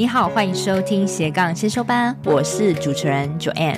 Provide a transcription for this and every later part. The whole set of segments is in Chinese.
你好，欢迎收听斜杠先修班，我是主持人 Joanne。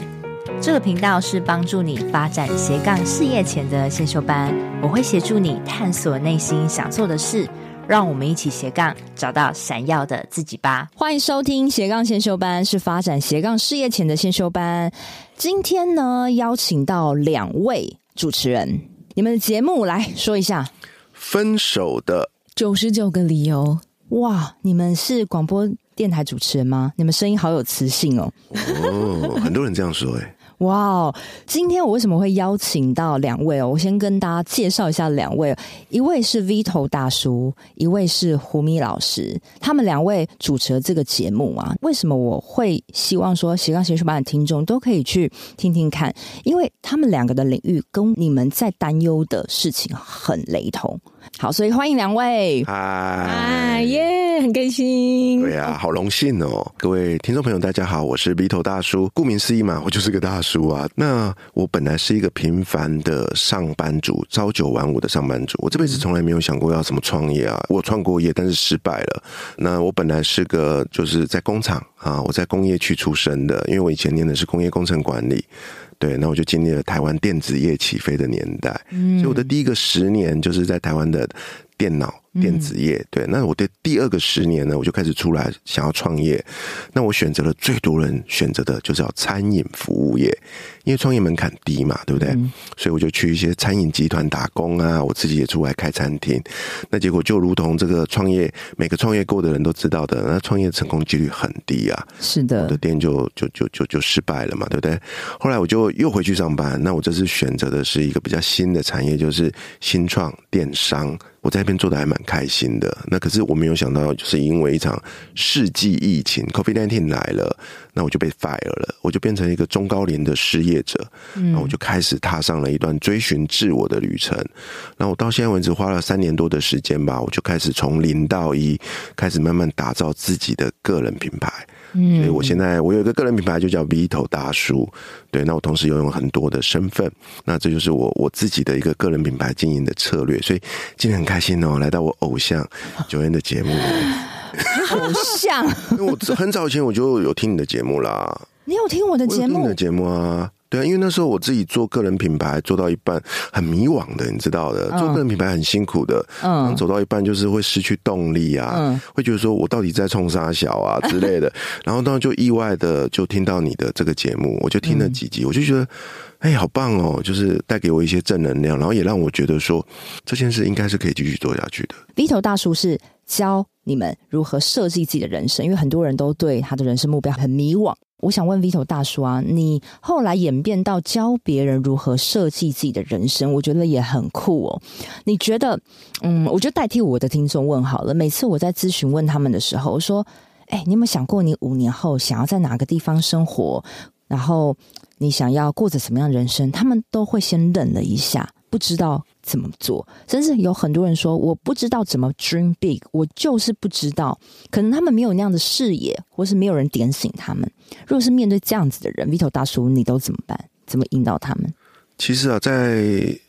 这个频道是帮助你发展斜杠事业前的先修班，我会协助你探索内心想做的事，让我们一起斜杠找到闪耀的自己吧。欢迎收听斜杠先修班，是发展斜杠事业前的先修班。今天呢，邀请到两位主持人，你们的节目来说一下。分手的九十九个理由。哇，你们是广播电台主持人吗？你们声音好有磁性哦！哦，很多人这样说哎。哇哦，今天我为什么会邀请到两位哦？我先跟大家介绍一下两位，一位是 Vito 大叔，一位是胡咪老师。他们两位主持了这个节目啊。为什么我会希望说斜杠先修班的听众都可以去听听看？因为他们两个的领域跟你们在担忧的事情很雷同。好，所以欢迎两位。嗨，耶，很开心。对呀、啊，好荣幸哦，各位听众朋友，大家好，我是 Vito 大叔。顾名思义嘛，我就是个大叔啊。那我本来是一个平凡的上班族，朝九晚五的上班族。我这辈子从来没有想过要什么创业啊。我创过业，但是失败了。那我本来是个就是在工厂啊，我在工业区出生的，因为我以前念的是工业工程管理。对，那我就经历了台湾电子业起飞的年代，嗯，所以我的第一个十年就是在台湾的电脑。电子业，对，那我的第二个十年呢，我就开始出来想要创业。那我选择了最多人选择的，就是要餐饮服务业，因为创业门槛低嘛，对不对？嗯、所以我就去一些餐饮集团打工啊，我自己也出来开餐厅。那结果就如同这个创业，每个创业过的人都知道的，那创业成功几率很低啊。是的，我的店就就就就就失败了嘛，对不对？后来我就又回去上班。那我这次选择的是一个比较新的产业，就是新创电商。我在那边做的还蛮开心的，那可是我没有想到，就是因为一场世纪疫情 （COVID-19） 来了，那我就被 fire 了，我就变成一个中高龄的失业者，那我就开始踏上了一段追寻自我的旅程。那我到现在为止花了三年多的时间吧，我就开始从零到一，开始慢慢打造自己的个人品牌。嗯，所以我现在我有一个个人品牌，就叫 Vito 大叔。对，那我同时拥有很多的身份，那这就是我我自己的一个个人品牌经营的策略。所以今天很开心哦，来到我偶像 Joanne 的节目。偶像？因为我很早以前我就有听你的节目啦。你有听我的节目？听你的节目啊。对啊，因为那时候我自己做个人品牌做到一半很迷惘的，你知道的，做个人品牌很辛苦的，嗯，走到一半就是会失去动力啊，嗯，会觉得说我到底在冲啥小啊之类的，然后当时就意外的就听到你的这个节目，我就听了几集，我就觉得，哎，好棒哦，就是带给我一些正能量，然后也让我觉得说这件事应该是可以继续做下去的。Vito 大叔是教你们如何设计自己的人生，因为很多人都对他的人生目标很迷惘。我想问 Vito 大叔啊，你后来演变到教别人如何设计自己的人生，我觉得也很酷哦。你觉得，嗯，我就代替我的听众问好了。每次我在咨询问他们的时候，我说：“哎，你有没有想过，你五年后想要在哪个地方生活？然后你想要过着什么样的人生？”他们都会先愣了一下，不知道怎么做。甚至有很多人说：“我不知道怎么 dream big，我就是不知道。”可能他们没有那样的视野，或是没有人点醒他们。如果是面对这样子的人，Vito 大叔，你都怎么办？怎么引导他们？其实啊，在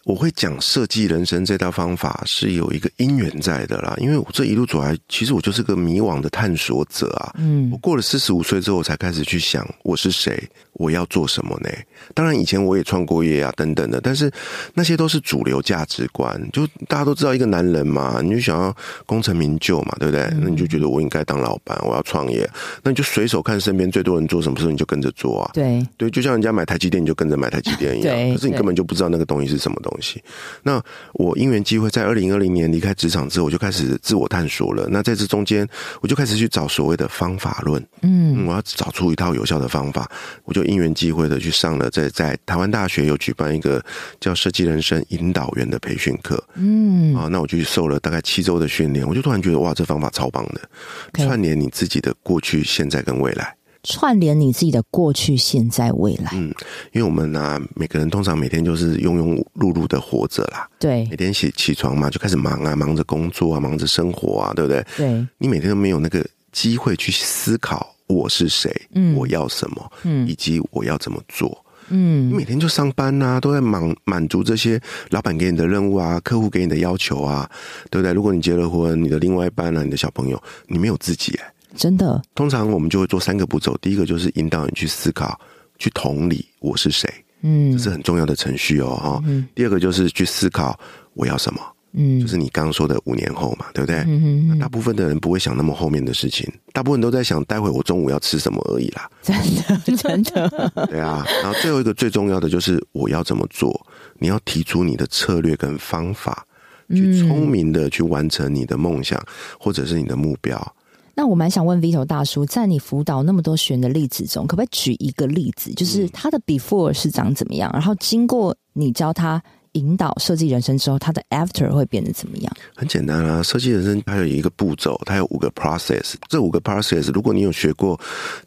我会讲设计人生这套方法是有一个因缘在的啦。因为我这一路走来，其实我就是个迷惘的探索者啊。嗯，我过了四十五岁之后，我才开始去想我是谁，我要做什么呢？当然，以前我也创过业啊，等等的。但是那些都是主流价值观，就大家都知道一个男人嘛，你就想要功成名就嘛，对不对？那你就觉得我应该当老板，我要创业，那你就随手看身边最多人做什么事，你就跟着做啊。对对，就像人家买台积电，你就跟着买台积电一样。可是你根本就不知道那个东西是什么东西。那我因缘机会，在二零二零年离开职场之后，我就开始自我探索了。那在这中间，我就开始去找所谓的方法论。嗯，我要找出一套有效的方法，我就因缘机会的去上了在在台湾大学有举办一个叫设计人生引导员的培训课。嗯，啊，那我就去受了大概七周的训练，我就突然觉得哇，这方法超棒的，串联你自己的过去、现在跟未来。串联你自己的过去、现在、未来。嗯，因为我们呢、啊，每个人通常每天就是庸庸碌碌的活着啦。对，每天起起床嘛，就开始忙啊，忙着工作啊，忙着生活啊，对不对？对，你每天都没有那个机会去思考我是谁，嗯，我要什么，嗯，以及我要怎么做，嗯，你每天就上班啊，都在满满足这些老板给你的任务啊，客户给你的要求啊，对不对？如果你结了婚，你的另外一半啊，你的小朋友，你没有自己哎。真的。通常我们就会做三个步骤，第一个就是引导你去思考，去同理我是谁，嗯，这是很重要的程序哦，哈。嗯。第二个就是去思考我要什么。嗯，就是你刚刚说的五年后嘛，对不对？嗯。大部分的人不会想那么后面的事情，大部分都在想待会我中午要吃什么而已啦。真的，真的。对啊，然后最后一个最重要的就是我要怎么做？你要提出你的策略跟方法，去聪明的去完成你的梦想或者是你的目标。那我蛮想问 Vito 大叔，在你辅导那么多学员的例子中，可不可以举一个例子，就是他的 before 是长怎么样，然后经过你教他。引导设计人生之后，他的 after 会变得怎么样？很简单啊，设计人生它有一个步骤，它有五个 process。这五个 process，如果你有学过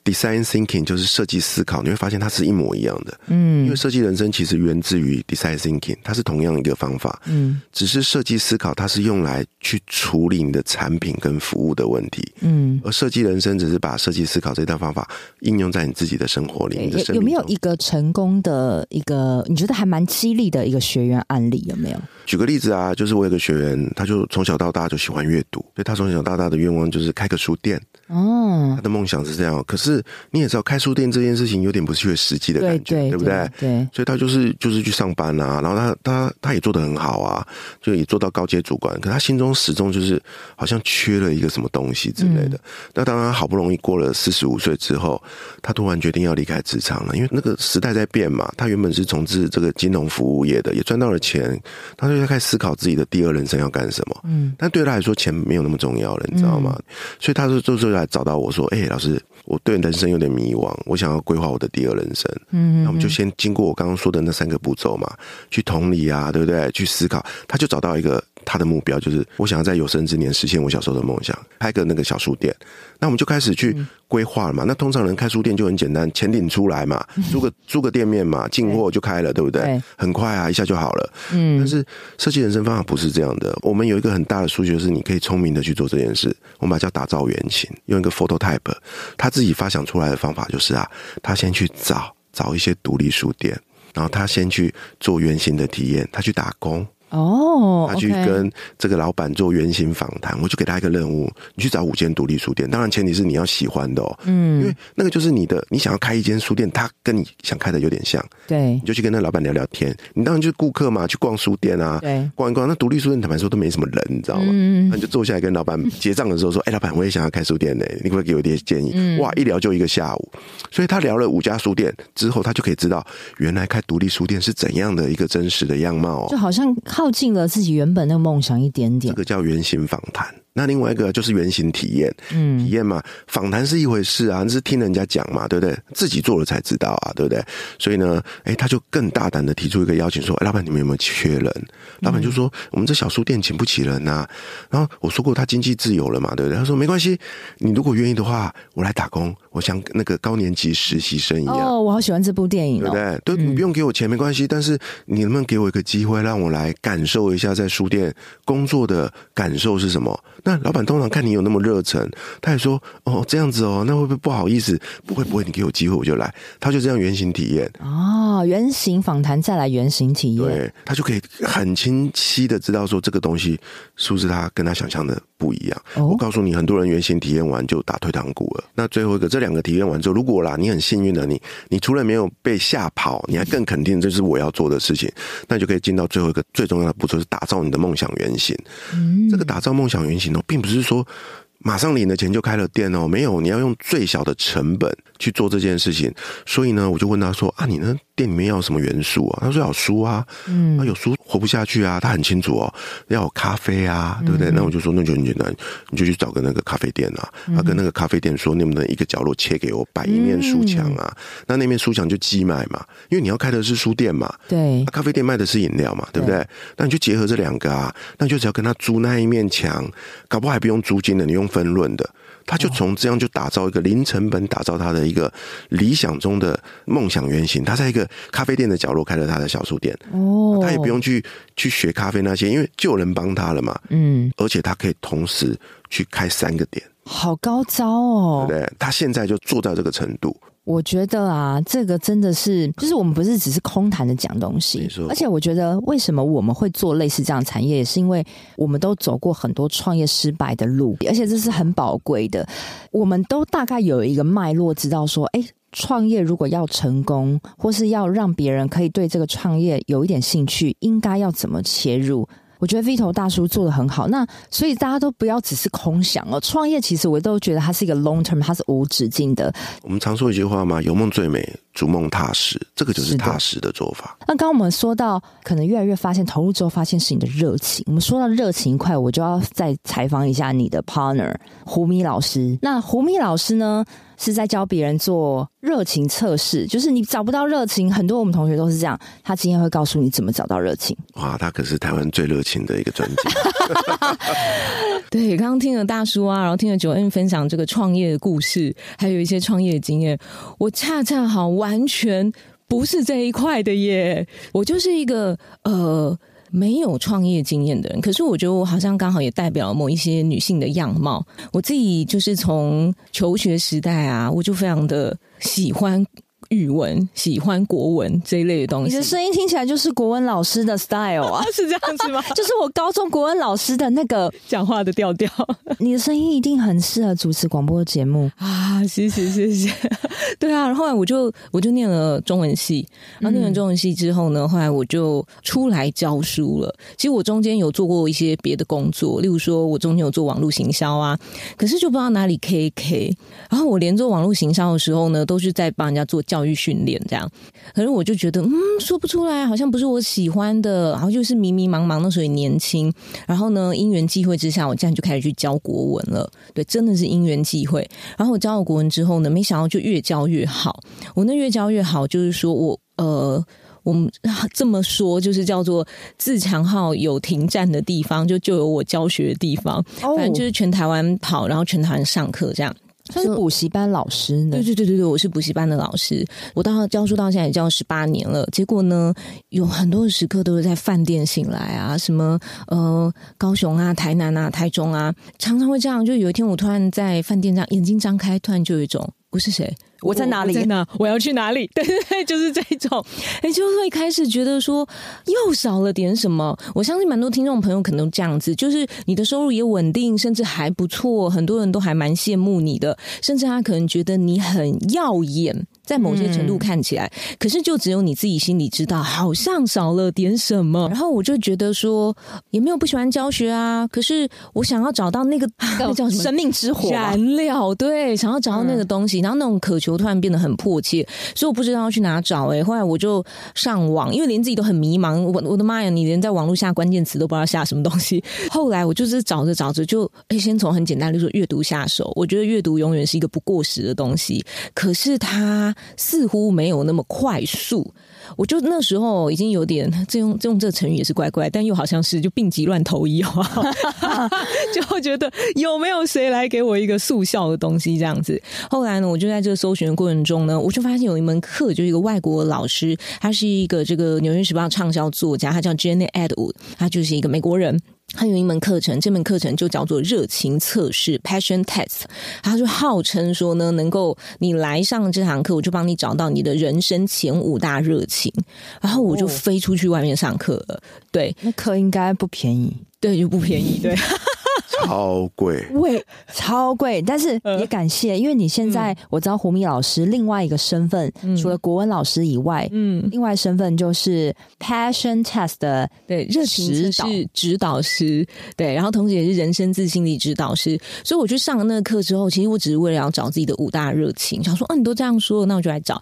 design thinking，就是设计思考，你会发现它是一模一样的。嗯，因为设计人生其实源自于 design thinking，它是同样一个方法。嗯，只是设计思考它是用来去处理你的产品跟服务的问题。嗯，而设计人生只是把设计思考这套方法应用在你自己的生活里。有有没有一个成功的一个你觉得还蛮激励的一个学员？案例有没有？举个例子啊，就是我有个学员，他就从小到大就喜欢阅读，所以他从小到大的愿望就是开个书店。哦，他的梦想是这样。可是你也知道，开书店这件事情有点不是越实际的感觉，对，对，对不对？对，所以他就是就是去上班啊，然后他他他也做得很好啊，就也做到高阶主管。可他心中始终就是好像缺了一个什么东西之类的。嗯、那当然，好不容易过了四十五岁之后，他突然决定要离开职场了，因为那个时代在变嘛。他原本是从事这个金融服务业的，也赚到了钱，他就开始思考自己的第二人生要干什么。嗯，但对他来说，钱没有那么重要了，你知道吗？嗯、所以他就就是来找到我说：“哎、欸，老师，我对人生有点迷惘，我想要规划我的第二人生。”嗯，那我们就先经过我刚刚说的那三个步骤嘛，去同理啊，对不对？去思考，他就找到一个。他的目标就是，我想要在有生之年实现我小时候的梦想，开个那个小书店。那我们就开始去规划了嘛。那通常人开书店就很简单，钱领出来嘛，租个租个店面嘛，进货就开了，对不对？很快啊，一下就好了。嗯。但是设计人生方法不是这样的。我们有一个很大的诉求，是你可以聪明的去做这件事。我们把它叫打造原型，用一个 phototype。他自己发想出来的方法就是啊，他先去找找一些独立书店，然后他先去做原型的体验，他去打工。哦，他去跟这个老板做原型访谈，我就给他一个任务，你去找五间独立书店，当然前提是你要喜欢的哦，嗯，因为那个就是你的，你想要开一间书店，他跟你想开的有点像，对，你就去跟那老板聊聊天，你当然就是顾客嘛，去逛书店啊，对，逛一逛，那独立书店坦白说都没什么人，你知道吗？嗯，那你就坐下来跟老板结账的时候说，哎，老板，我也想要开书店呢，你可不可以给我一点建议？哇，一聊就一个下午，所以他聊了五家书店之后，他就可以知道原来开独立书店是怎样的一个真实的样貌，哦。就好像耗尽了自己原本那个梦想一点点，这个叫原型访谈。那另外一个就是原型体验，嗯，体验嘛，访谈是一回事啊，那是听人家讲嘛，对不对？自己做了才知道啊，对不对？所以呢，哎，他就更大胆的提出一个邀请，说：“哎，老板，你们有没有缺人？”老板就说：“我们这小书店请不起人呐。”然后我说过他经济自由了嘛，对不对？他说：“没关系，你如果愿意的话，我来打工，我像那个高年级实习生一样。”哦，我好喜欢这部电影，对不对？对，你不用给我钱没关系，但是你能不能给我一个机会，让我来感受一下在书店工作的感受是什么？那老板通常看你有那么热忱，他也说：“哦，这样子哦，那会不会不好意思？不会不会，你给我机会我就来。”他就这样原型体验哦，原型访谈再来原型体验，对，他就可以很清晰的知道说这个东西是不是他跟他想象的不一样。哦、我告诉你，很多人原型体验完就打退堂鼓了。那最后一个，这两个体验完之后，如果啦，你很幸运的你，你除了没有被吓跑，你还更肯定这是我要做的事情，那就可以进到最后一个最重要的步骤，是打造你的梦想原型。嗯，这个打造梦想原型并不是说。马上领了钱就开了店哦，没有，你要用最小的成本去做这件事情。所以呢，我就问他说：“啊，你呢？”店里面要什么元素啊？他说要有书啊，嗯，有书活不下去啊。他很清楚哦，要有咖啡啊，对不对？嗯、那我就说那就很简单，你就去找个那个咖啡店啊，他、嗯、跟那个咖啡店说，能不能一个角落切给我摆一面书墙啊？嗯、那那面书墙就寄卖嘛，因为你要开的是书店嘛，对，咖啡店卖的是饮料嘛，对不对？对，那你就结合这两个啊，那你就只要跟他租那一面墙，搞不好还不用租金的，你用分论的。他就从这样就打造一个零成本，打造他的一个理想中的梦想原型。他在一个咖啡店的角落开了他的小书店，哦，他也不用去去学咖啡那些，因为就有人帮他了嘛，嗯，而且他可以同时去开三个店，好高招哦，对不对？他现在就做到这个程度。我觉得啊，这个真的是，就是我们不是只是空谈的讲东西，而且我觉得为什么我们会做类似这样的产业，也是因为我们都走过很多创业失败的路，而且这是很宝贵的。我们都大概有一个脉络，知道说，哎，创业如果要成功，或是要让别人可以对这个创业有一点兴趣，应该要怎么切入。我觉得 Vito 大叔做的很好，那所以大家都不要只是空想哦。创业其实我都觉得它是一个 long term，它是无止境的。我们常说一句话嘛，有梦最美，逐梦踏实，这个就是踏实的做法。那刚刚我们说到，可能越来越发现投入之后，发现是你的热情。我们说到热情一块，我就要再采访一下你的 partner 胡咪老师。那胡咪老师呢？是在教别人做热情测试，就是你找不到热情，很多我们同学都是这样。他今天会告诉你怎么找到热情。哇，他可是台湾最热情的一个专家。对，刚刚听了大叔啊，然后听了 Joanne 分享这个创业的故事，还有一些创业的经验，我恰恰好完全不是这一块的耶，我就是一个呃。没有创业经验的人，可是我觉得我好像刚好也代表某一些女性的样貌。我自己就是从求学时代啊，我就非常的喜欢。语文喜欢国文这一类的东西，你的声音听起来就是国文老师的 style 啊，是这样子吗？就是我高中国文老师的那个讲话的调调。你的声音一定很适合主持广播节目啊！谢谢谢谢。对啊，然后我就我就念了中文系，然后念完中文系之后呢，后来我就出来教书了。其实我中间有做过一些别的工作，例如说我中间有做网络行销啊，可是就不知道哪里 K K。然后我连做网络行销的时候呢，都是在帮人家做教。教育训练这样，可是我就觉得，嗯，说不出来，好像不是我喜欢的，然后就是迷迷茫茫，那时候年轻，然后呢，因缘际会之下，我这样就开始去教国文了。对，真的是因缘际会。然后我教了国文之后呢，没想到就越教越好。我那越教越好，就是说我呃，我们这么说，就是叫做自强号有停站的地方，就就有我教学的地方。反正就是全台湾跑，然后全台湾上课这样。他是补习班老师呢？对对对对对，我是补习班的老师。我到教书到现在也教十八年了，结果呢，有很多的时刻都是在饭店醒来啊，什么呃高雄啊、台南啊、台中啊，常常会这样。就有一天我突然在饭店这样眼睛张开，突然就有一种我是谁？我在哪里？在哪？我要去哪里？对对对，就是这种。你，就会开始觉得说又少了点什么。我相信蛮多听众朋友可能都这样子，就是你的收入也稳定，甚至还不错，很多人都还蛮羡慕你的，甚至他可能觉得你很耀眼。在某些程度看起来，嗯，可是就只有你自己心里知道，好像少了点什么。然后我就觉得说，也没有不喜欢教学啊。可是我想要找到那个 那叫什么生命之火燃料，对，想要找到那个东西。然后那种渴求就突然变得很迫切，所以我不知道要去哪找。哎，后来我就上网，因为连自己都很迷茫。我我的妈呀，你连在网络下关键词都不知道下什么东西。后来我就是找着找着，就哎，先从很简单，就说阅读下手。我觉得阅读永远是一个不过时的东西。可是它。似乎没有那么快速，我就那时候已经有点，这用这用这个成语也是怪怪，但又好像是就病急乱投医，好不好？就觉得有没有谁来给我一个速效的东西这样子。后来呢，我就在这个搜寻的过程中呢，我就发现有一门课，就是一个外国老师，他是一个这个纽约时报畅销作家，他叫 Jenny Edward，他就是一个美国人。他有一门课程，这门课程就叫做热情测试 （Passion Test）。他就号称说呢，能够你来上这堂课，我就帮你找到你的人生前五大热情。然后我就飞出去外面上课了。对，那课应该不便宜。对，就不便宜。对。超贵，喂超贵，但是也感谢，因为你现在我知道胡咪老师另外一个身份，嗯、除了国文老师以外，嗯，另外身份就是 Passion Test 的对热情测试指导师，对，然后同时也是人生自信力指导师。所以我去上了那个课之后，其实我只是为了要找自己的五大热情，想说，哦、啊，你都这样说，那我就来找。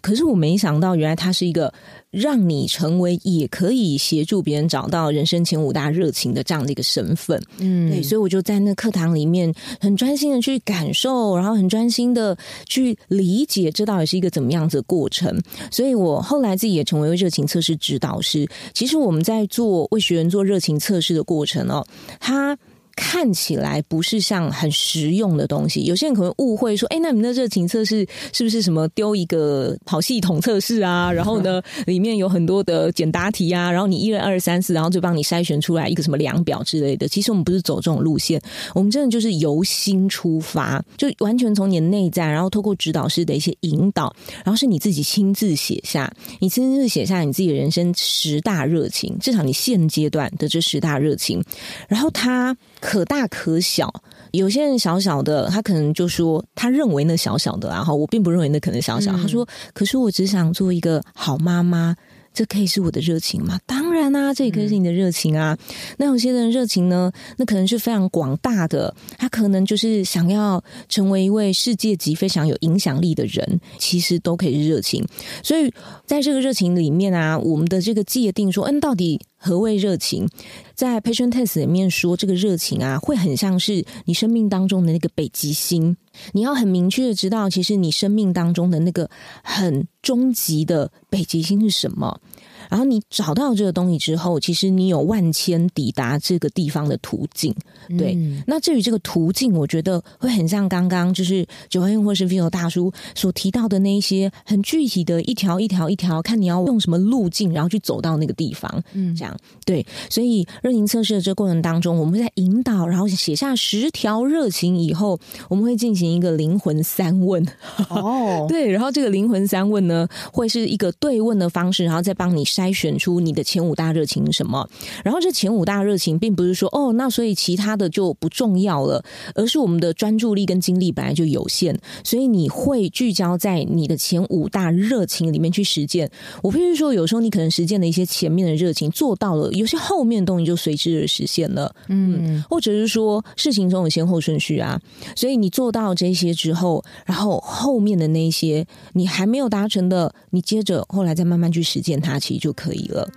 可是我没想到，原来他是一个。让你成为也可以协助别人找到人生前五大热情的这样的一个身份，嗯，对，所以我就在那课堂里面很专心的去感受，然后很专心的去理解这到底是一个怎么样子的过程。所以我后来自己也成为热情测试指导师。其实我们在做为学员做热情测试的过程哦，他。看起来不是像很实用的东西。有些人可能误会说，哎，那你们的热情测试是不是什么丢一个跑系统测试啊？然后呢，里面有很多的简答题啊，然后你一、二、三、四，然后就帮你筛选出来一个什么量表之类的。其实我们不是走这种路线，我们真的就是由心出发，就完全从你的内在，然后透过指导师的一些引导，然后是你自己亲自写下，你亲自写下你自己的人生十大热情，至少你现阶段的这十大热情，然后它可大可小。有些人小小的，他可能就说他认为那小小的，然后我并不认为那可能小小。嗯、他说：“可是我只想做一个好妈妈。”这可以是我的热情吗？当然啊，这也可以是你的热情啊。嗯、那有些人热情呢，那可能是非常广大的，他可能就是想要成为一位世界级非常有影响力的人，其实都可以是热情。所以在这个热情里面啊，我们的这个界定说，嗯，到底何谓热情？在 Passion Test 里面说，这个热情啊，会很像是你生命当中的那个北极星，你要很明确的知道，其实你生命当中的那个很终极的北极星是什么。然后你找到这个东西之后，其实你有万千抵达这个地方的途径。对，嗯、那至于这个途径，我觉得会很像刚刚就是 Joanne 或是 Vito 大叔所提到的那一些很具体的一条一条一条，看你要用什么路径，然后去走到那个地方。嗯，这样对。所以热情测试的这个过程当中，我们会在引导，然后写下十条热情以后，我们会进行一个灵魂三问。哦，对，然后这个灵魂三问呢，会是一个对问的方式，然后再帮你。筛选出你的前五大热情是什么？然后这前五大热情并不是说哦，那所以其他的就不重要了，而是我们的专注力跟精力本来就有限，所以你会聚焦在你的前五大热情里面去实践。我必须说，有时候你可能实践的一些前面的热情做到了，有些后面的东西就随之而实现了。嗯，或者是说事情总有先后顺序啊，所以你做到这些之后，然后后面的那些你还没有达成的，你接着后来再慢慢去实践它，其实。就就可以了。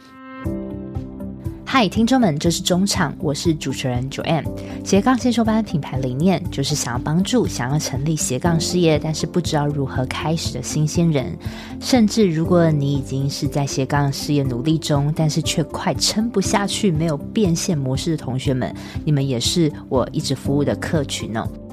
嗨，听众们，这是中场，我是主持人 Joanne。斜杠先修班品牌理念就是想要帮助想要成立斜杠事业，但是不知道如何开始的新鲜人，甚至如果你已经是在斜杠事业努力中，但是却快撑不下去，没有变现模式的同学们，你们也是我一直服务的客群呢。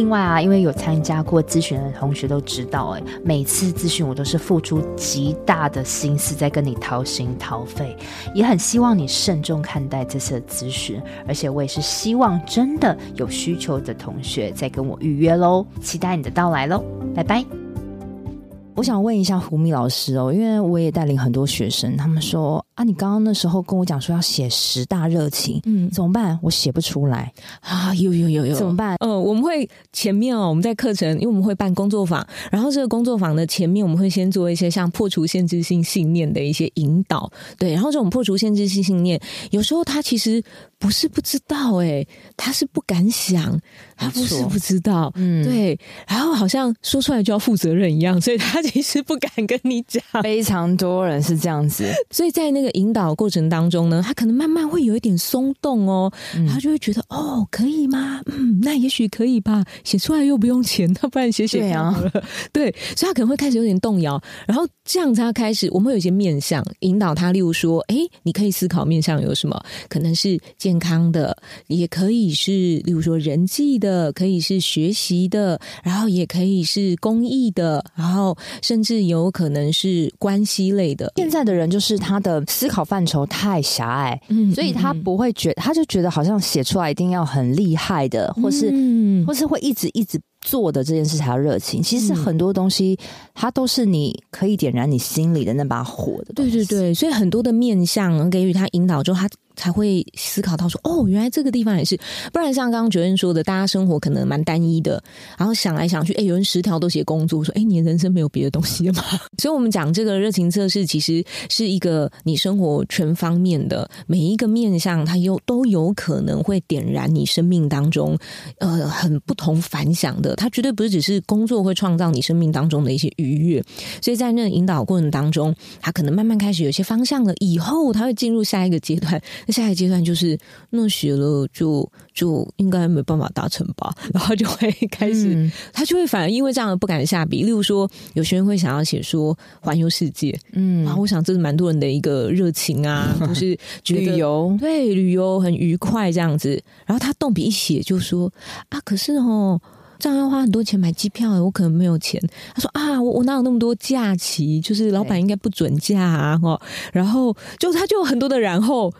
另外啊，因为有参加过咨询的同学都知道，哎，每次咨询我都是付出极大的心思在跟你掏心掏肺，也很希望你慎重看待这次的咨询，而且我也是希望真的有需求的同学再跟我预约喽，期待你的到来喽，拜拜。我想问一下胡米老师哦，因为我也带领很多学生，他们说啊，你刚刚那时候跟我讲说要写十大热情，嗯，怎么办？我写不出来。啊，有有有有，怎么办？嗯、呃，我们会前面哦，我们在课程，因为我们会办工作坊，然后这个工作坊的前面，我们会先做一些像破除限制性信念的一些引导，对，然后这种破除限制性信念，有时候他其实不是不知道，哎，他是不敢想，他不是不知道，嗯，对，然后好像说出来就要负责任一样，所以他。其实不敢跟你讲，非常多人是这样子，所以在那个引导过程当中呢，他可能慢慢会有一点松动哦，嗯、他就会觉得哦，可以吗？嗯，那也许可以吧，写出来又不用钱，那不然写写好了。对啊，对，所以他可能会开始有点动摇，然后这样子他开始，我们会有一些面向引导他，例如说，哎，你可以思考面向有什么，可能是健康的，也可以是例如说人际的，可以是学习的，然后也可以是公益的，然后。甚至有可能是关系类的。现在的人就是他的思考范畴太狭隘，嗯，所以他不会觉，他就觉得好像写出来一定要很厉害的，或是，嗯，或是会一直一直。做的这件事才要热情。其实很多东西，它都是你可以点燃你心里的那把火的。对对对，所以很多的面向给予他引导之后，他才会思考到说，哦，原来这个地方也是，不然像刚刚 Joanne 说的，大家生活可能蛮单一的，然后想来想去，哎，有人十条都写工作，说，哎，你的人生没有别的东西了吗？所以，我们讲这个热情测试，其实是一个你生活全方面的每一个面向，它有都有可能会点燃你生命当中呃很不同凡响的，它绝对不是只是工作会创造你生命当中的一些愉悦，所以在那引导过程当中，它可能慢慢开始有些方向了，以后它会进入下一个阶段。下一个阶段就是那写了就就应该没办法达成吧，然后就会开始，嗯、他就会反而因为这样而不敢下笔。例如说，有些人会想要写说环游世界，嗯，然后我想这是蛮多人的一个热情啊，就是觉得旅游对旅游很愉快这样子。然后他动笔一写就说啊，可是哦。这样要花很多钱买机票，我可能没有钱。他说啊，我我哪有那么多假期？就是老板应该不准假啊，哈。然后就他就有很多的然后，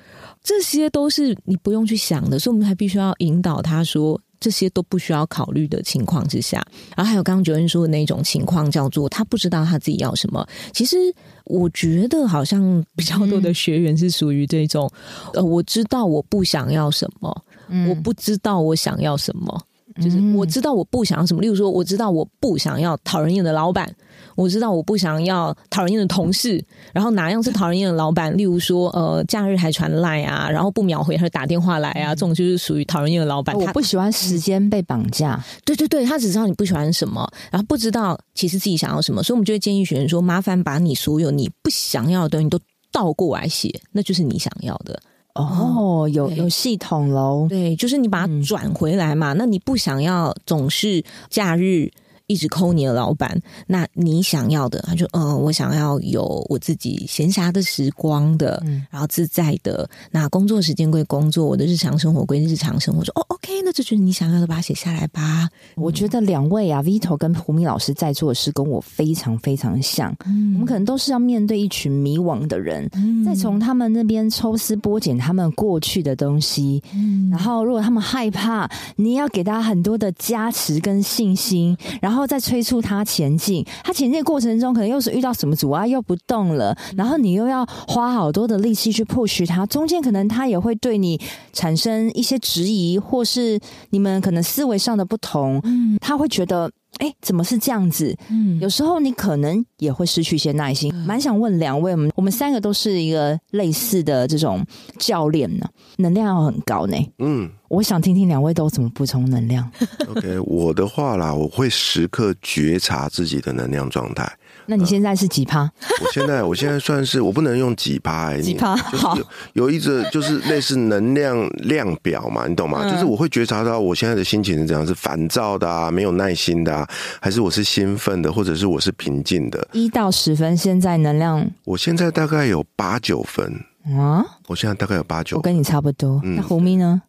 这些都是你不用去想的，所以我们还必须要引导他说，这些都不需要考虑的情况之下。然后还有刚刚 Joanne 说的那种情况，叫做他不知道他自己要什么。其实我觉得好像比较多的学员是属于这种，呃，我知道我不想要什么，我不知道我想要什么。就是我知道我不想要什么，例如说，我知道我不想要讨人厌的老板，我知道我不想要讨人厌的同事，然后哪样是讨人厌的老板？例如说，呃，假日还传赖啊，然后不秒回，还打电话来啊，这种就是属于讨人厌的老板。我不喜欢时间被绑架。对对对，他只知道你不喜欢什么，然后不知道其实自己想要什么，所以我们就会建议学员说：麻烦把你所有你不想要的东西都倒过来写，那就是你想要的。哦，有有系统喽，对，就是你把它转回来嘛。嗯、那你不想要总是假日。一直抠你的老板，那你想要的，他就嗯，我想要有我自己闲暇的时光的，嗯，然后自在的。那工作时间归工作，我的日常生活归日常生活。说哦，OK，那这就是你想要的，把它写下来吧。我觉得两位啊，Vito 跟胡明老师在做的事跟我非常非常像。嗯，我们可能都是要面对一群迷惘的人，嗯，再从他们那边抽丝剥茧他们过去的东西，嗯，然后如果他们害怕，你要给他很多的加持跟信心，然后。然后再催促他前进，他前进的过程中可能又是遇到什么阻碍，又不动了，然后你又要花好多的力气去 push 他，中间可能他也会对你产生一些质疑，或是你们可能思维上的不同，嗯，他会觉得。哎，怎么是这样子？嗯，有时候你可能也会失去一些耐心。蛮想问两位，我们我们三个都是一个类似的这种教练呢，能量要很高呢。嗯，我想听听两位都怎么补充能量。OK，我的话啦，我会时刻觉察自己的能量状态。那你现在是几趴？我现在 我现在算是我不能用几趴、欸，几趴好有，有一个就是类似能量量表嘛，你懂吗？嗯、就是我会觉察到我现在的心情是怎样，是烦躁的啊，没有耐心的啊，还是我是兴奋的，或者是我是平静的？一到十分，现在能量，我现在大概有八九分啊，我现在大概有八九，我跟你差不多。嗯、那胡咪呢？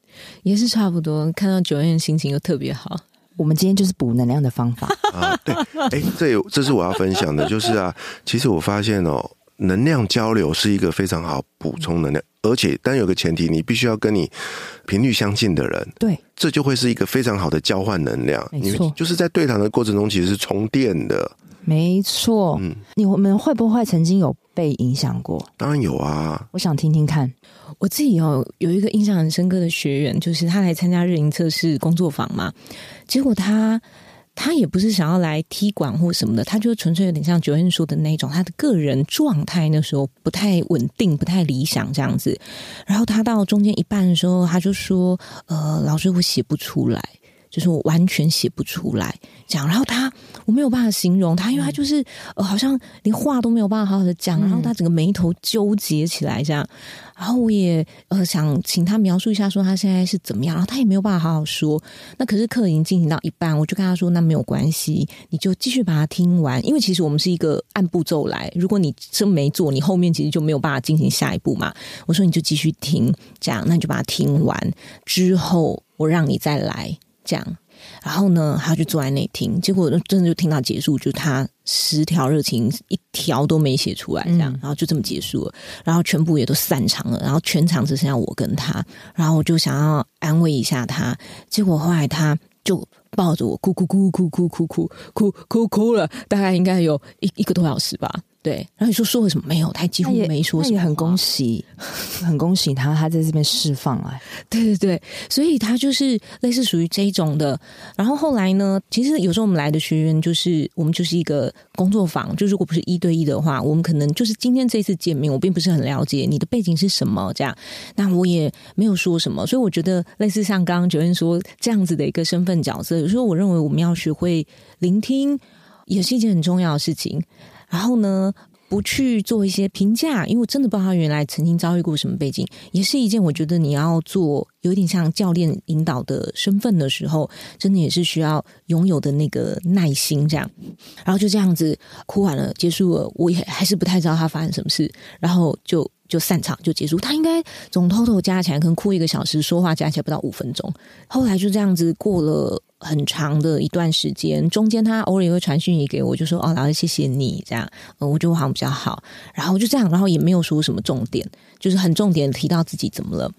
也是差不多。看到 Joanne 心情又特别好。我们今天就是补能量的方法。啊，对，哎，这有这是我要分享的，就是啊，其实我发现哦，能量交流是一个非常好补充能量，而且但有个前提，你必须要跟你频率相近的人，对，这就会是一个非常好的交换能量，没错，就是在对谈的过程中其实是充电的，没错，嗯，你们会不会曾经有被影响过？当然有啊，我想听听看。我自己有有一个印象很深刻的学员，就是他来参加日营测试工作坊嘛，结果他他也不是想要来踢馆或什么的，他就纯粹有点像 Joanne 说的那种，他的个人状态那时候不太稳定，不太理想这样子。然后他到中间一半的时候，他就说：“呃，老师，我写不出来。”就是我完全写不出来，这样，然后他我没有办法形容他，因为他就是呃，好像连话都没有办法好好的讲，然后他整个眉头纠结起来，这样，然后我也呃想请他描述一下，说他现在是怎么样，然后他也没有办法好好说。那可是课已经进行到一半，我就跟他说，那没有关系，你就继续把它听完，因为其实我们是一个按步骤来，如果你真没做，你后面其实就没有办法进行下一步嘛。我说你就继续听，这样，那你就把它听完之后，我让你再来。这样，然后呢，他就坐在那听，结果真的就听到结束，就他十条热情一条都没写出来，这样，然后就这么结束了，然后全部也都散场了，然后全场只剩下我跟他，然后我就想要安慰一下他，结果后来他就抱着我哭哭哭哭哭哭哭哭哭哭了，大概应该有一一个多小时吧。对，然后你说说了什么没有？他几乎没说什么，也很恭喜，很恭喜他，他在这边释放了。对对对，所以他就是类似属于这种的。然后后来呢，其实有时候我们来的学员就是我们就是一个工作坊，就如果不是一对一的话，我们可能就是今天这次见面，我并不是很了解你的背景是什么，这样，那我也没有说什么。所以我觉得类似像刚刚 Joanne 说这样子的一个身份角色，有时候我认为我们要学会聆听，也是一件很重要的事情。然后呢，不去做一些评价，因为我真的不知道他原来曾经遭遇过什么背景，也是一件我觉得你要做有点像教练引导的身份的时候，真的也是需要拥有的那个耐心。这样，然后就这样子哭完了，结束了，我也还是不太知道他发生什么事，然后就就散场就结束。他应该总偷偷加起来可能哭一个小时，说话加起来不到五分钟。后来就这样子过了。很长的一段时间，中间他偶尔也会传讯息给我，就说：“哦，老师，谢谢你。”这样，呃，我觉得我好像比较好。然后就这样，然后也没有说什么重点，就是很重点提到自己怎么了。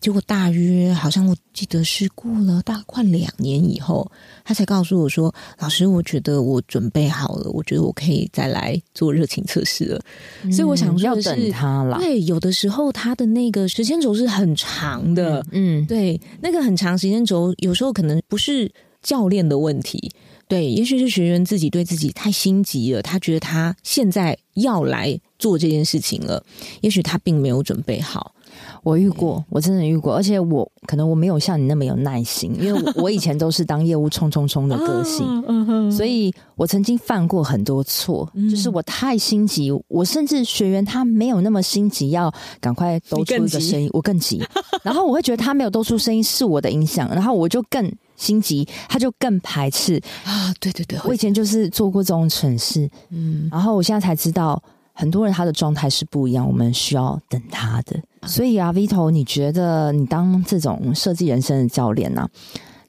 结果大约好像我记得是过了大概快两年以后，他才告诉我说：“老师，我觉得我准备好了，我觉得我可以再来做热情测试了。嗯”所以我想说的是，要等他了。对，有的时候他的那个时间轴是很长的。嗯，对，那个很长时间轴，有时候可能不是。教练的问题，对，也许是学员自己对自己太心急了，他觉得他现在要来做这件事情了，也许他并没有准备好。我遇过，我真的遇过，而且我可能我没有像你那么有耐心，因为我 以前都是当业务冲冲冲的个性，所以我曾经犯过很多错，就是我太心急，我甚至学员他没有那么心急，要赶快都出一个声音，我更急，然后我会觉得他没有都出声音是我的影响，然后我就更。心急，他就更排斥。啊！对对对，我以前就是做过这种蠢事，嗯，然后我现在才知道，很多人他的状态是不一样，我们需要等他的。所以啊，Vito，你觉得你当这种设计人生的教练呢、啊？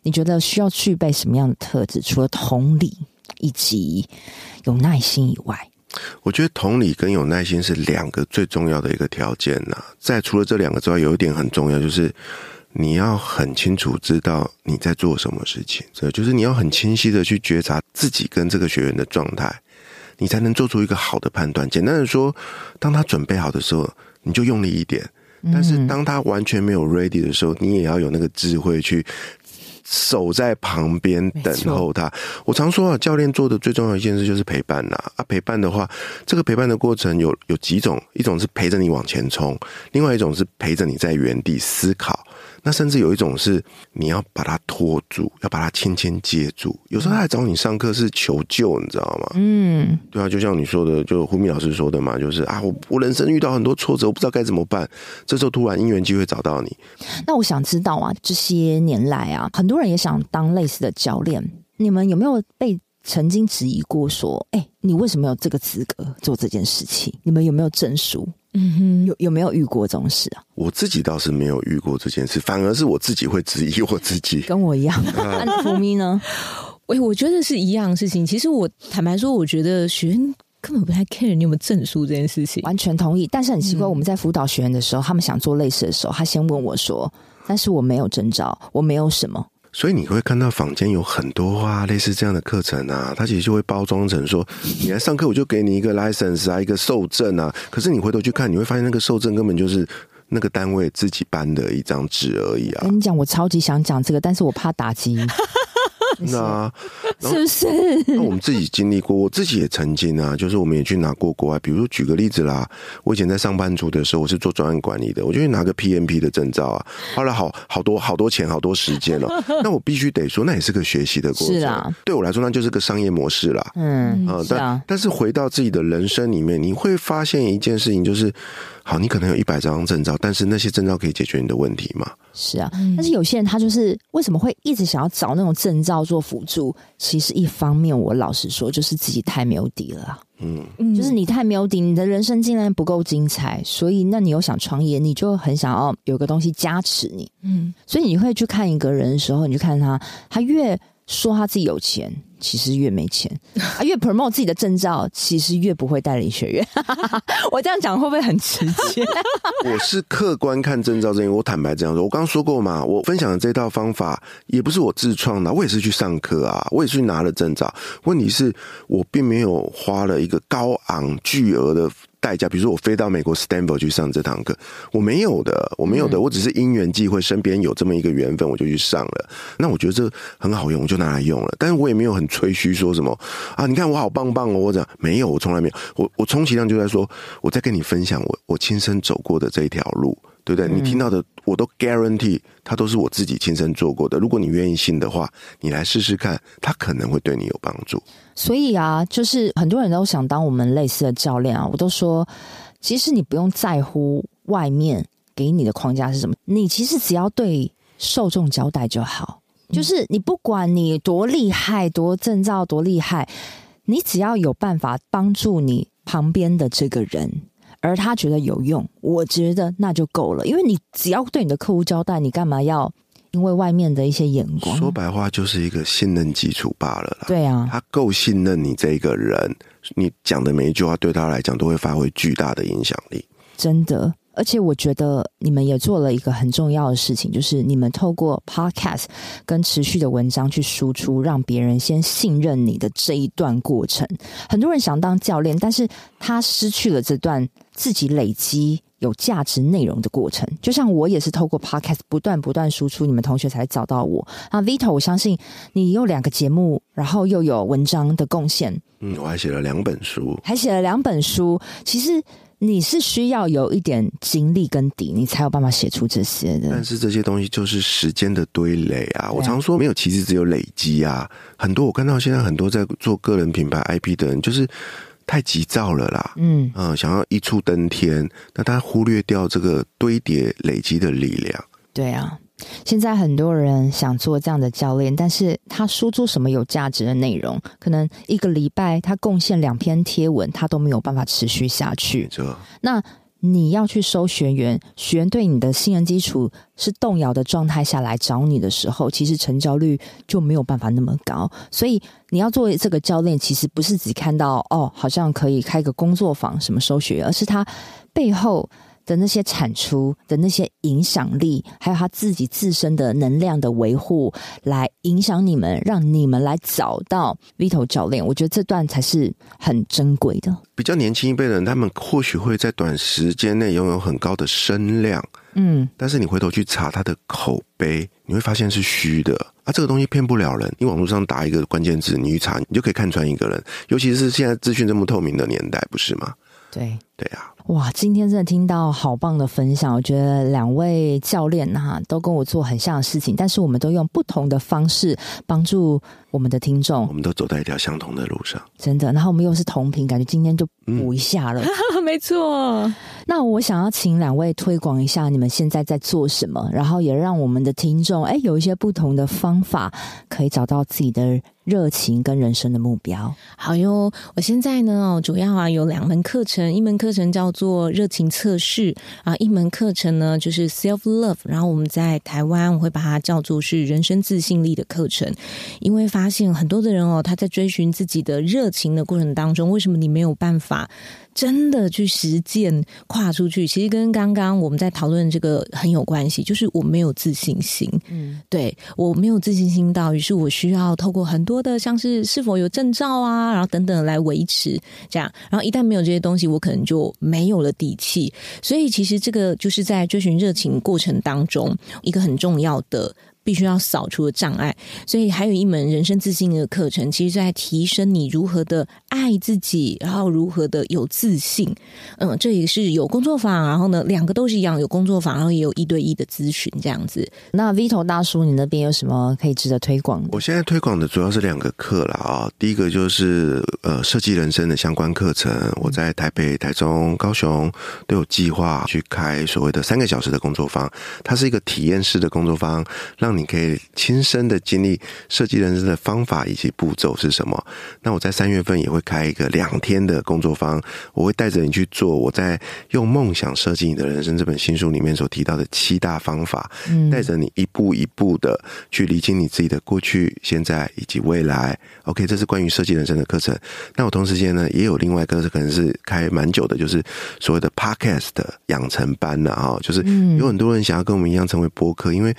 你觉得需要具备什么样的特质？除了同理以及有耐心以外，我觉得同理跟有耐心是两个最重要的一个条件呐、在除了这两个之外，有一点很重要，就是。你要很清楚知道你在做什么事情，这就是你要很清晰的去觉察自己跟这个学员的状态，你才能做出一个好的判断。简单的说，当他准备好的时候，你就用力一点；但是当他完全没有 ready 的时候，你也要有那个智慧去守在旁边等候他。我常说啊，教练做的最重要一件事就是陪伴呐。啊，陪伴的话，这个陪伴的过程有有几种，一种是陪着你往前冲，另外一种是陪着你在原地思考。那甚至有一种是你要把他拖住，要把他轻轻接住。有时候他来找你上课是求救，你知道吗？嗯，对啊，就像你说的，就胡敏老师说的嘛，就是啊，我我人生遇到很多挫折，我不知道该怎么办。这时候突然因缘机会找到你。那我想知道啊，这些年来啊，很多人也想当类似的教练，你们有没有被曾经质疑过？说，哎，你为什么有这个资格做这件事情？你们有没有证书？嗯哼，有有没有遇过这种事啊？我自己倒是没有遇过这件事，反而是我自己会质疑我自己。跟我一样，那福咪呢？我我觉得是一样的事情。其实我坦白说，我觉得学员根本不太 care 你有没有证书这件事情。完全同意，但是很奇怪，我们在辅导学员的时候，他们想做类似的时候，他先问我说：“但是我没有证照，我没有什么。”所以你会看到坊间有很多啊，类似这样的课程啊，它其实就会包装成说，你来上课我就给你一个 license 啊，一个受证啊。可是你回头去看，你会发现那个受证根本就是那个单位自己颁的一张纸而已啊。跟你讲，我超级想讲这个，但是我怕打击。那是不是？那我们自己经历过，我自己也曾经啊，就是我们也去拿过国外，比如说举个例子啦，我以前在上班族的时候，我是做专案管理的，我就去拿个 PMP 的证照啊，花了好好多好多钱，好多时间了。那我必须得说，那也是个学习的过程。是啊，对我来说，那就是个商业模式啦。嗯啊，但、啊、但是回到自己的人生里面，你会发现一件事情，就是。好，你可能有一百张证照，但是那些证照可以解决你的问题吗？是啊，但是有些人他就是为什么会一直想要找那种证照做辅助？其实一方面，我老实说，就是自己太没有底了。嗯，就是你太没有底，你的人生竟然不够精彩，所以那你又想创业，你就很想要有个东西加持你。嗯，所以你会去看一个人的时候，你就看他，他越说他自己有钱。其实越没钱 啊，越 promote 自己的证照，其实越不会带领学员。我这样讲会不会很直接？我是客观看证照这，我坦白这样说，我刚刚说过嘛，我分享的这套方法也不是我自创的，我也是去上课啊，我也去拿了证照。问题是我并没有花了一个高昂巨额的。代价，比如说我飞到美国 Stanford 去上这堂课，我没有的，我没有的，我只是因缘际会，身边有这么一个缘分，我就去上了。那我觉得这很好用，我就拿来用了。但是我也没有很吹嘘说什么啊，你看我好棒棒哦，我讲没有，我从来没有。我我充其量就在说，我在跟你分享我我亲身走过的这一条路。对不对？你听到的我都 guarantee，它都是我自己亲身做过的。如果你愿意信的话，你来试试看，它可能会对你有帮助。所以啊，就是很多人都想当我们类似的教练啊，我都说，其实你不用在乎外面给你的框架是什么，你其实只要对受众交代就好。就是你不管你多厉害、多证照、多厉害，你只要有办法帮助你旁边的这个人。而他觉得有用，我觉得那就够了。因为你只要对你的客户交代，你干嘛要因为外面的一些眼光？说白话就是一个信任基础罢了啦。对啊，他够信任你这个人，你讲的每一句话对他来讲都会发挥巨大的影响力。真的。而且我觉得你们也做了一个很重要的事情，就是你们透过 podcast 跟持续的文章去输出，让别人先信任你的这一段过程。很多人想当教练，但是他失去了这段自己累积有价值内容的过程。就像我也是透过 podcast 不断不断输出，你们同学才找到我。啊，Vito，我相信你有两个节目，然后又有文章的贡献。嗯，我还写了两本书，还写了两本书。其实。你是需要有一点经历跟底，你才有办法写出这些的。但是这些东西就是时间的堆垒啊！我常说没有奇迹，只有累积啊！很多我看到现在很多在做个人品牌 IP 的人，就是太急躁了啦。嗯嗯，想要一触登天，那他忽略掉这个堆叠累积的力量。对啊。现在很多人想做这样的教练，但是他输出什么有价值的内容？可能一个礼拜他贡献两篇贴文，他都没有办法持续下去。那你要去收学员，学员对你的信任基础是动摇的状态下来找你的时候，其实成交率就没有办法那么高。所以你要做这个教练，其实不是只看到哦，好像可以开个工作坊什么收学员，而是他背后。的那些产出的那些影响力，还有他自己自身的能量的维护，来影响你们，让你们来找到 Vito 教练。我觉得这段才是很珍贵的。比较年轻一辈的人，他们或许会在短时间内拥有很高的声量，嗯，但是你回头去查他的口碑，你会发现是虚的。啊，这个东西骗不了人。你网络上打一个关键字，你一查，你就可以看穿一个人。尤其是现在资讯这么透明的年代，不是吗？对，对啊。哇，今天真的听到好棒的分享，我觉得两位教练哈都跟我做很像的事情，但是我们都用不同的方式帮助我们的听众。我们都走在一条相同的路上，真的。然后我们又是同频，感觉今天就补一下了。嗯、没错。那我想要请两位推广一下你们现在在做什么，然后也让我们的听众哎有一些不同的方法可以找到自己的热情跟人生的目标。好哟，我现在呢主要啊有两门课程，一门课程叫做热情测试。啊，一门课程呢就是 self love，然后我们在台湾我会把它叫做是人生自信力的课程，因为发现很多的人哦，他在追寻自己的热情的过程当中，为什么你没有办法真的去实践跨出去？其实跟刚刚我们在讨论这个很有关系，就是我没有自信心，嗯，对，我没有自信心到，于是我需要透过很多的像是是否有证照啊，然后等等来维持这样，然后一旦没有这些东西，我可能就没有了底气。所以其实这个就是在追寻热情过程当中一个很重要的。必须要扫除的障碍，所以还有一门人生自信的课程，其实在提升你如何的爱自己，然后如何的有自信。嗯，这也是有工作坊，然后呢，两个都是一样，有工作坊，然后也有一对一的咨询这样子。那 Vito 大叔，你那边有什么可以值得推广的？我现在推广的主要是两个课了啊，第一个就是呃设计人生的相关课程，我在台北、台中、高雄都有计划去开所谓的三个小时的工作坊，它是一个体验式的工作坊，让让你可以亲身的经历设计人生的方法以及步骤是什么。那我在三月份也会开一个两天的工作坊，我会带着你去做我在《用梦想设计你的人生》这本新书里面所提到的七大方法，带着你一步一步的去理清你自己的过去、现在以及未来。OK，这是关于设计人生的课程。那我同时间呢，也有另外一个可能是开蛮久的，就是所谓的 Podcast 养成班的啊，就是有很多人想要跟我们一样成为播客，因为。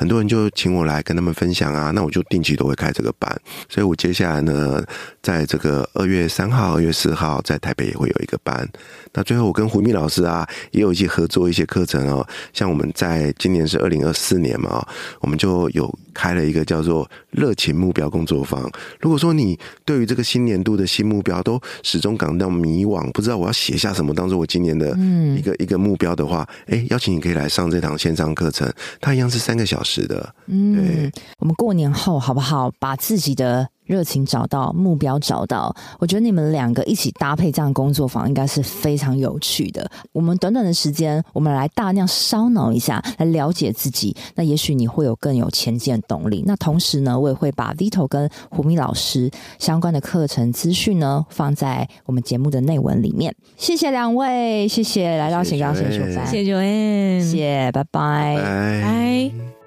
很多人就请我来跟他们分享啊，那我就定期都会开这个班，所以我接下来呢，在这个二月三号、二月四号在台北也会有一个班。那最后我跟胡密老师啊，也有一些合作一些课程哦，像我们在今年是二零二四年嘛，我们就有开了一个叫做热情目标工作坊。如果说你对于这个新年度的新目标都始终感到迷惘，不知道我要写下什么当做我今年的一个一个目标的话，哎，邀请你可以来上这堂线上课程，它一样是三个小时。是的，嗯，我们过年后好不好？把自己的热情找到，目标找到。我觉得你们两个一起搭配这样的工作坊，应该是非常有趣的。我们短短的时间，我们来大量烧脑一下，来了解自己。那也许你会有更有前进的动力。那同时呢，我也会把 Vito 跟胡蜜老师相关的课程资讯呢，放在我们节目的内文里面。谢谢两位，谢谢来到斜杠先修班，谢谢 Joanne，谢谢，拜拜，拜。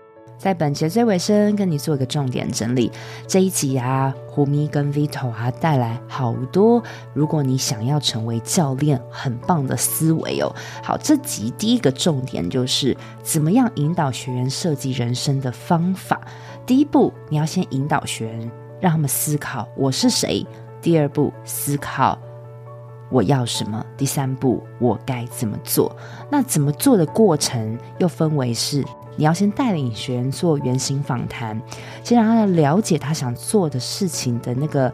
在本节最尾声，跟你做一个重点整理。这一集啊，胡咪跟 Vito 啊带来好多，如果你想要成为教练，很棒的思维哦。好，这集第一个重点就是怎么样引导学员设计人生的方法。第一步，你要先引导学员，让他们思考我是谁；第二步，思考我要什么；第三步，我该怎么做。那怎么做的过程又分为是。你要先带领学员做原型访谈，先让他了解他想做的事情的那个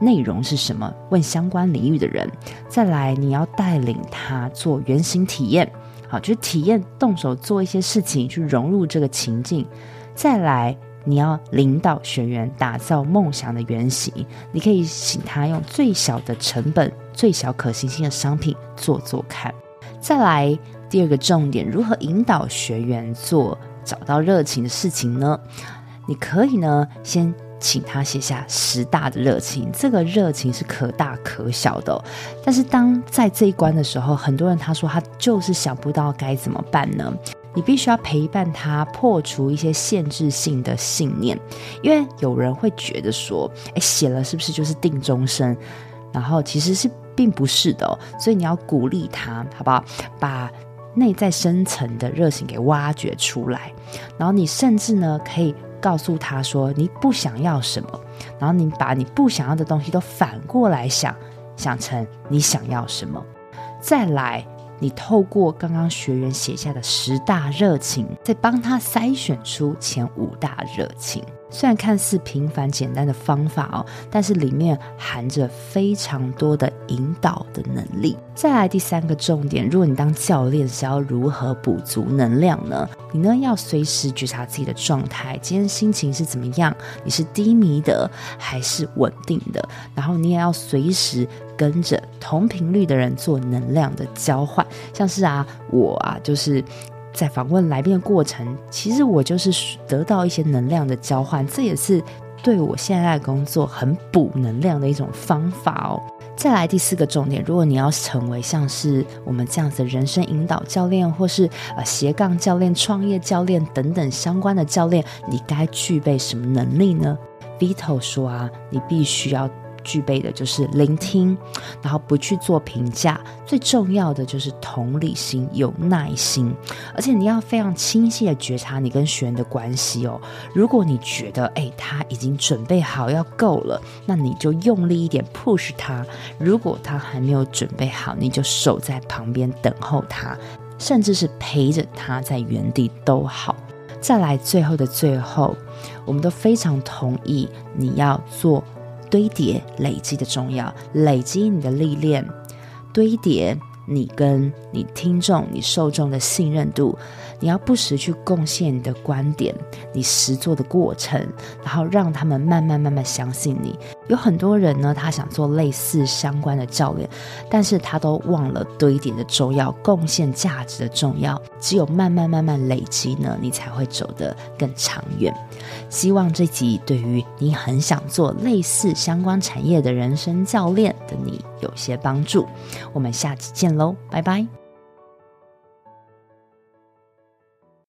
内容是什么，问相关领域的人。再来，你要带领他做原型体验，好，就是体验动手做一些事情，去融入这个情境。再来，你要领导学员打造梦想的原型，你可以请他用最小的成本、最小可行性的商品做做看。再来。第二个重点，如何引导学员做找到热情的事情呢？你可以呢，先请他写下十大的热情，这个热情是可大可小的。但是当在这一关的时候，很多人他说他就是想不到该怎么办呢？你必须要陪伴他破除一些限制性的信念，因为有人会觉得说，诶，写了是不是就是定终身？然后其实是并不是的，所以你要鼓励他，好不好？把内在深层的热情给挖掘出来，然后你甚至呢可以告诉他说你不想要什么，然后你把你不想要的东西都反过来想，想成你想要什么，再来。你透过刚刚学员写下的十大热情，再帮他筛选出前五大热情。虽然看似平凡简单的方法哦，但是里面含着非常多的引导的能力。再来第三个重点，如果你当教练是要如何补足能量呢？你呢要随时觉察自己的状态，今天心情是怎么样？你是低迷的还是稳定的？然后你也要随时。跟着同频率的人做能量的交换，像是啊，我啊，就是在访问来宾的过程，其实我就是得到一些能量的交换，这也是对我现在的工作很补能量的一种方法哦。再来第四个重点，如果你要成为像是我们这样子的人生引导教练，或是呃斜杠教练、创业教练等等相关的教练，你该具备什么能力呢？Vito 说啊，你必须要。具备的就是聆听，然后不去做评价，最重要的就是同理心、有耐心，而且你要非常清晰的觉察你跟学员的关系哦。如果你觉得哎他已经准备好要够了，那你就用力一点 push 他；如果他还没有准备好，你就守在旁边等候他，甚至是陪着他在原地都好。再来最后的最后，我们都非常同意你要做。堆叠累积的重要，累积你的历练，堆叠你跟你听众、你受众的信任度。你要不时去贡献你的观点，你实做的过程，然后让他们慢慢慢慢相信你。有很多人呢，他想做类似相关的教练，但是他都忘了堆叠的重要，贡献价值的重要。只有慢慢慢慢累积呢，你才会走得更长远。希望这集对于你很想做类似相关产业的人生教练的你有些帮助。我们下期见喽，拜拜。